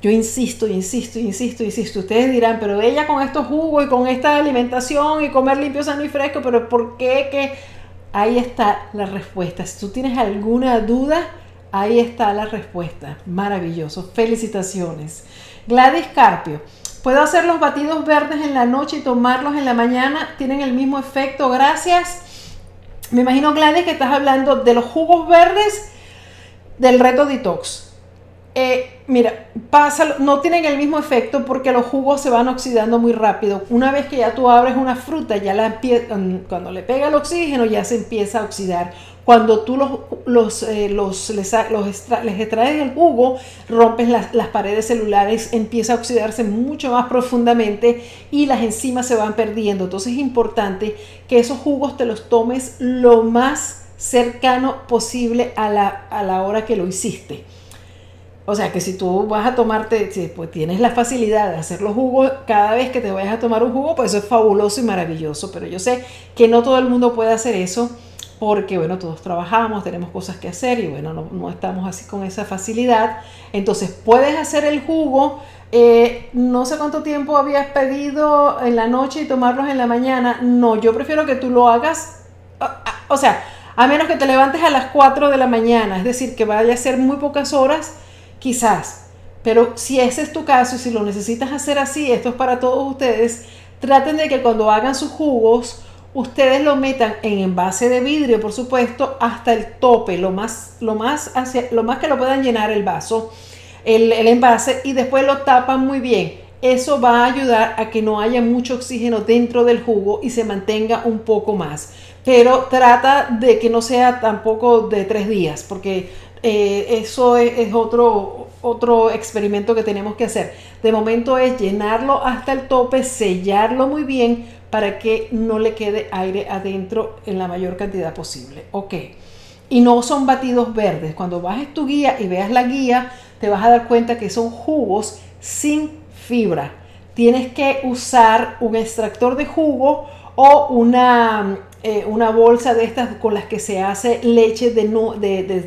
yo insisto, insisto, insisto, insisto. Ustedes dirán, pero ella con estos jugos y con esta alimentación y comer limpio, sano y fresco, pero ¿por qué que? Ahí está la respuesta. Si tú tienes alguna duda, ahí está la respuesta. Maravilloso. Felicitaciones. Gladys Carpio. ¿Puedo hacer los batidos verdes en la noche y tomarlos en la mañana? ¿Tienen el mismo efecto? Gracias. Me imagino, Gladys, que estás hablando de los jugos verdes del reto detox. Eh, mira, pasa, no tienen el mismo efecto porque los jugos se van oxidando muy rápido. Una vez que ya tú abres una fruta, ya la cuando le pega el oxígeno ya se empieza a oxidar. Cuando tú los, los, eh, los les, extraes el jugo, rompes las, las, paredes celulares, empieza a oxidarse mucho más profundamente y las enzimas se van perdiendo. Entonces es importante que esos jugos te los tomes lo más cercano posible a la, a la hora que lo hiciste. O sea que si tú vas a tomarte, si pues tienes la facilidad de hacer los jugos cada vez que te vayas a tomar un jugo, pues eso es fabuloso y maravilloso. Pero yo sé que no todo el mundo puede hacer eso porque, bueno, todos trabajamos, tenemos cosas que hacer y, bueno, no, estamos así con esa facilidad. Entonces, puedes hacer el jugo. Eh, no sé cuánto tiempo habías pedido en la noche y tomarlos en la mañana. No, yo prefiero que tú lo hagas. O sea, a menos que te levantes a las 4 de la mañana, es decir, que vaya a ser muy pocas horas quizás. Pero si ese es tu caso y si lo necesitas hacer así, esto es para todos ustedes, traten de que cuando hagan sus jugos, ustedes lo metan en envase de vidrio, por supuesto, hasta el tope, lo más, lo más, lo más que lo puedan llenar el vaso, el, envase, y después lo tapan muy bien. Eso va a ayudar a que no haya mucho oxígeno dentro del jugo y se mantenga un poco más. Pero trata de que no sea tampoco de tres días, porque eh, eso es, otro, otro experimento que tenemos que hacer. De momento es llenarlo hasta el tope, sellarlo muy bien para que no le quede aire adentro en la mayor cantidad posible. Ok. Y no son batidos verdes. Cuando bajes tu guía y veas la guía, te vas a dar cuenta que son jugos sin fibra. Tienes que usar un extractor de jugo o una eh, una bolsa de estas con las que se hace leche de,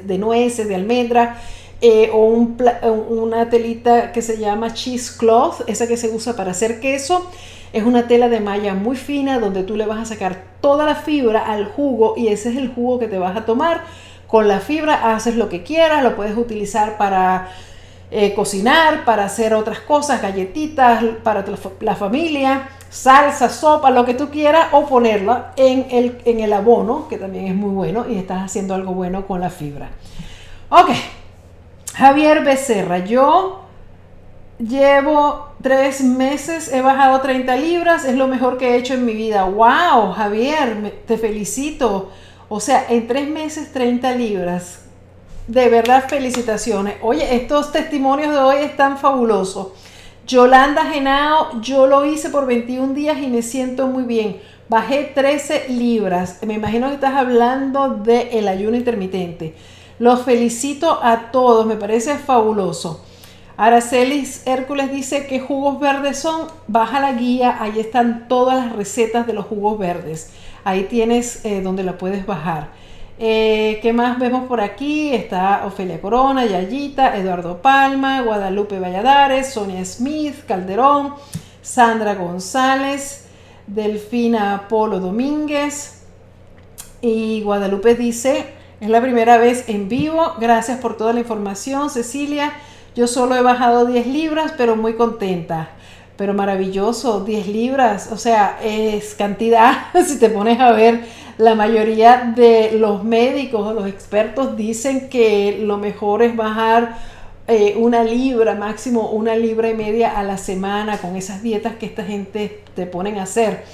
de, nueces, de almendra, eh, o una telita que se llama cheesecloth, esa que se usa para hacer queso. Es una tela de malla muy fina donde tú le vas a sacar toda la fibra al jugo y ese es el jugo que te vas a tomar. Con la fibra haces lo que quieras, lo puedes utilizar para eh, cocinar, para hacer otras cosas, galletitas, para la familia salsa, sopa, lo que tú quieras, o ponerla en el, en el abono, que también es muy bueno, y estás haciendo algo bueno con la fibra. Ok, Javier Becerra, yo llevo tres meses, he bajado 30 libras, es lo mejor que he hecho en mi vida. ¡Wow, Javier! te felicito. O sea, en tres meses 30 libras. De verdad, felicitaciones. Oye, estos testimonios de hoy están fabulosos. Yolanda Genao, yo lo hice por 21 días y me siento muy bien. Bajé 13 libras. Me imagino que estás hablando del el ayuno intermitente. Los felicito a todos, me parece fabuloso. Aracelis Hércules dice que jugos verdes son. Baja la guía, ahí están todas las recetas de los jugos verdes. Ahí tienes eh, donde la puedes bajar. Eh, ¿Qué más vemos por aquí? Está Ofelia Corona, Yayita, Eduardo Palma, Guadalupe Valladares, Sonia Smith, Calderón, Sandra González, Delfina Polo Domínguez. Y Guadalupe dice, es la primera vez en vivo, gracias por toda la información, Cecilia. Yo solo he bajado 10 libras, pero muy contenta. Pero maravilloso, 10 libras, o sea, es cantidad, si te pones a ver la mayoría de los médicos o los expertos dicen que lo mejor es bajar eh, una libra, máximo una libra y media a la semana con esas dietas que esta gente te ponen a hacer,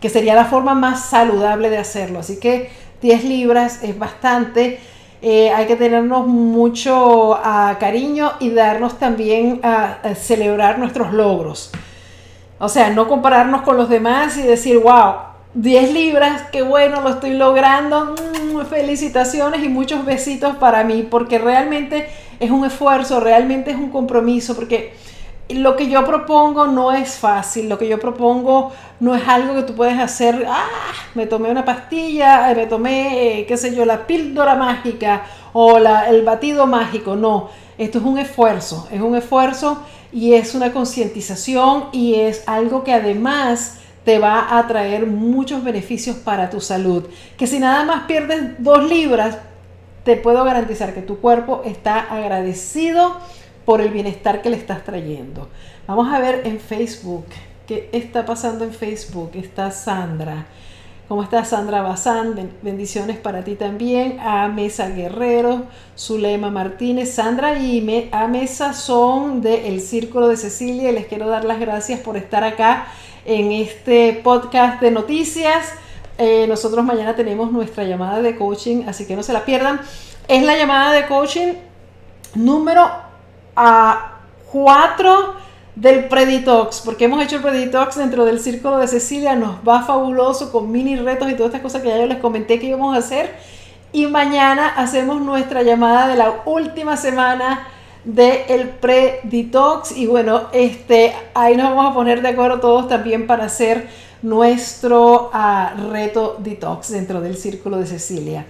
que sería la forma más saludable de hacerlo. Así que 10 libras es bastante. Eh, hay que tenernos mucho ah, cariño y darnos también a celebrar nuestros logros. O sea, no compararnos con los demás y decir, wow, 10 libras, qué bueno, lo estoy logrando. Mm, felicitaciones y muchos besitos para mí, porque realmente es un esfuerzo, realmente es un compromiso, porque lo que yo propongo no es fácil, lo que yo propongo no es algo que tú puedes hacer, ah, me tomé una pastilla, me tomé, eh, qué sé yo, la píldora mágica o la, el batido mágico, no, esto es un esfuerzo, es un esfuerzo y es una concientización y es algo que además te va a traer muchos beneficios para tu salud. Que si nada más pierdes dos libras, te puedo garantizar que tu cuerpo está agradecido por el bienestar que le estás trayendo. Vamos a ver en Facebook qué está pasando en Facebook. Está Sandra. ¿Cómo estás, Sandra Bazán? Bendiciones para ti también. A Mesa Guerrero, Zulema Martínez, Sandra y A Mesa son del Círculo de Cecilia y les quiero dar las gracias por estar acá en este podcast de noticias. Eh, nosotros mañana tenemos nuestra llamada de coaching, así que no se la pierdan. Es la llamada de coaching número a 4 del Preditox, porque hemos hecho el Preditox dentro del Círculo de Cecilia, nos va fabuloso con mini retos y todas estas cosas que ya yo les comenté que íbamos a hacer. Y mañana hacemos nuestra llamada de la última semana del el Preditox. Y bueno, este, ahí nos vamos a poner de acuerdo todos también para hacer nuestro ah, reto detox dentro del Círculo de Cecilia.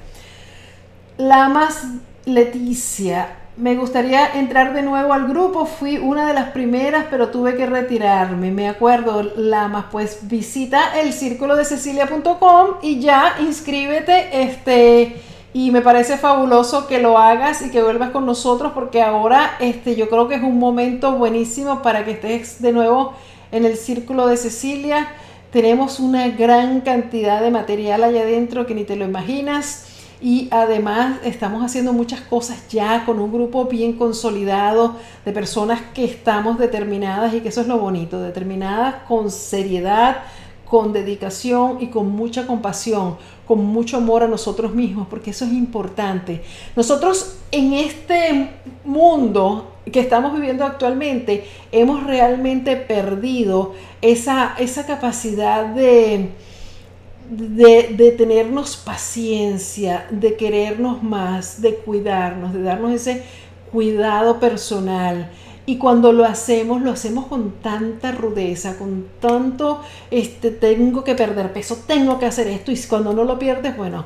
La más Leticia me gustaría entrar de nuevo al grupo. Fui una de las primeras, pero tuve que retirarme. Me acuerdo, Lama, pues visita el círculo de cecilia.com y ya inscríbete. Este, y me parece fabuloso que lo hagas y que vuelvas con nosotros porque ahora este, yo creo que es un momento buenísimo para que estés de nuevo en el círculo de Cecilia. Tenemos una gran cantidad de material allá adentro que ni te lo imaginas y además estamos haciendo muchas cosas ya con un grupo bien consolidado de personas que estamos determinadas y que eso es lo bonito, determinadas con seriedad, con dedicación y con mucha compasión, con mucho amor a nosotros mismos, porque eso es importante. Nosotros en este mundo que estamos viviendo actualmente hemos realmente perdido esa, esa capacidad de de, tenernos paciencia, de querernos más, de cuidarnos, de darnos ese cuidado personal. Y cuando lo hacemos, lo hacemos con tanta rudeza, con tanto, este, tengo que perder peso, tengo que hacer esto. Y cuando no lo pierdes, bueno,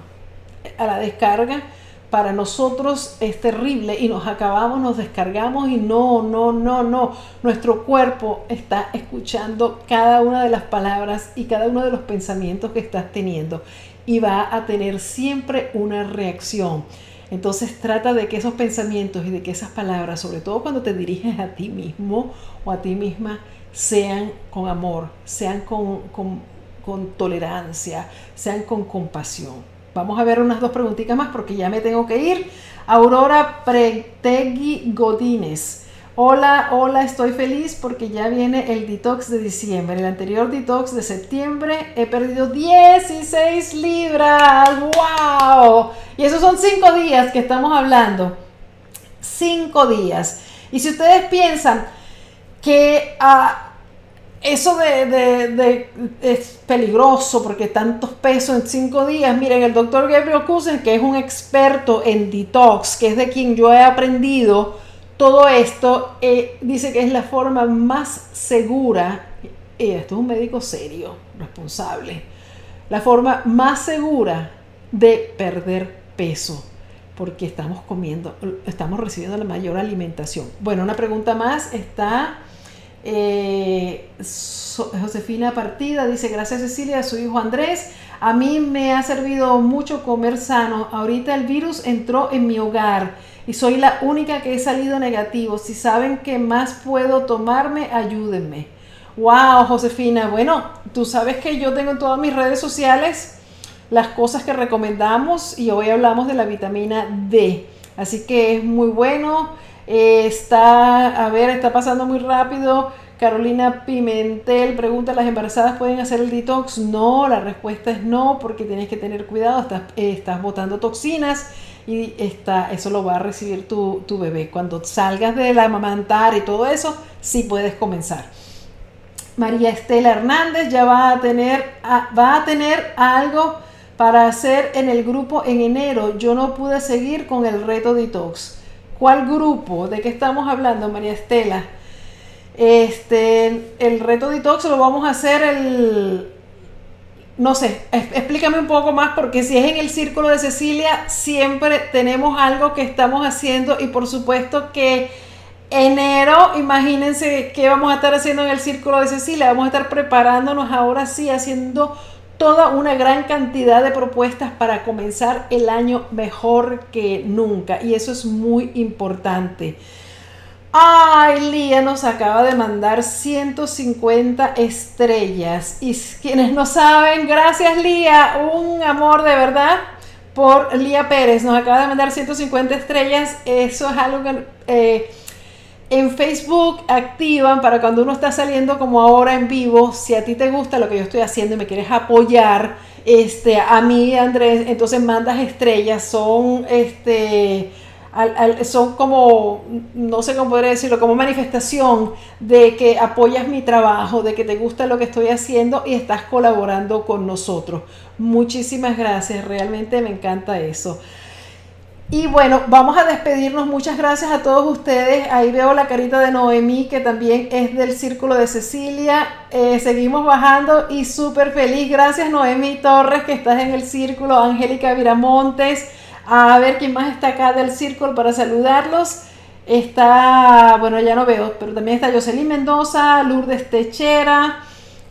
a la descarga para nosotros es terrible y nos acabamos, nos descargamos y no, no, no, no. Nuestro cuerpo está escuchando cada una de las palabras y cada uno de los pensamientos que estás teniendo y va a tener siempre una reacción. Entonces trata de que esos pensamientos y de que esas palabras, sobre todo cuando te diriges a ti mismo o a ti misma, sean con amor, sean con, con, con tolerancia, sean con compasión. Vamos a ver unas dos preguntitas más porque ya me tengo que ir. Aurora Pretegui Godínez. Hola, hola, estoy feliz porque ya viene el detox de diciembre. El anterior detox de septiembre he perdido 16 libras. ¡Wow! Y esos son 5 días que estamos hablando. 5 días. Y si ustedes piensan que... Uh, eso de, es peligroso porque tantos pesos en cinco días. Miren, el doctor Gabriel Cousin, que es un experto en detox, que es de quien yo he aprendido todo esto, eh, dice que es la forma más segura, y esto es un médico serio, responsable, la forma más segura de perder peso porque estamos comiendo, estamos recibiendo la mayor alimentación. Bueno, una pregunta más está eh, Josefina Partida dice, gracias Cecilia, a su hijo Andrés. A mí me ha servido mucho comer sano. Ahorita el virus entró en mi hogar y soy la única que he salido negativo. Si saben que más puedo tomarme, ayúdenme. Wow, Josefina. Bueno, tú sabes que yo tengo en todas mis redes sociales las cosas que recomendamos y hoy hablamos de la vitamina D. Así que es muy bueno. Eh, está, a ver, está pasando muy rápido. Carolina Pimentel pregunta, ¿las embarazadas pueden hacer el detox? No, la respuesta es no, porque tienes que tener cuidado, estás, eh, estás botando toxinas y está, eso lo va a recibir tu, tu bebé. Cuando salgas de la amamantar y todo eso, sí puedes comenzar. María Estela Hernández ya va a tener, va a tener algo para hacer en el grupo en enero. Yo no pude seguir con el reto detox. ¿Cuál grupo? ¿De qué estamos hablando, María Estela? Este, el reto detox lo vamos a hacer el... No sé, explícame un poco más porque si es en el círculo de Cecilia, siempre tenemos algo que estamos haciendo y por supuesto que enero, imagínense qué vamos a estar haciendo en el círculo de Cecilia. Vamos a estar preparándonos ahora sí, haciendo toda una gran cantidad de propuestas para comenzar el año mejor que nunca. Y eso es muy importante. Ay, Lía nos acaba de mandar 150 estrellas. Y quienes no saben, gracias Lía, un amor de verdad por Lía Pérez. Nos acaba de mandar 150 estrellas. Eso es algo que eh, en Facebook activan para cuando uno está saliendo como ahora en vivo. Si a ti te gusta lo que yo estoy haciendo y me quieres apoyar, este, a mí, Andrés, entonces mandas estrellas. Son este son como, no sé cómo podría decirlo, como manifestación de que apoyas mi trabajo, de que te gusta lo que estoy haciendo y estás colaborando con nosotros. Muchísimas gracias, realmente me encanta eso. Y bueno, vamos a despedirnos. Muchas gracias a todos ustedes. Ahí veo la carita de Noemí, que también es del Círculo de Cecilia. Eh, seguimos bajando y súper feliz. Gracias Noemí Torres, que estás en el Círculo. Angélica Viramontes a ver quién más está acá del círculo para saludarlos. Está, bueno, ya no veo, pero también está Jocelyn Mendoza, Lourdes Techera,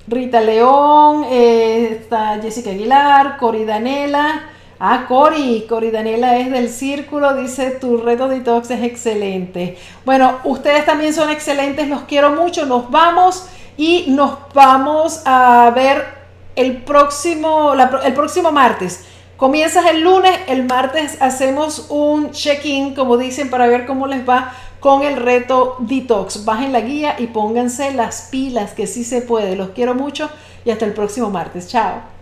Rita León, eh, está Jessica Aguilar, Cori Danela. Ah, Cori, Cori Danela es del círculo, dice tu reto detox es excelente. Bueno, ustedes también son excelentes, los quiero mucho, nos vamos y nos vamos a ver el próximo, el próximo martes. Comienzas el lunes, el martes hacemos un check-in, como dicen, para ver cómo les va con el reto detox. Bajen la guía y pónganse las pilas, que sí se puede. Los quiero mucho y hasta el próximo martes. Chao.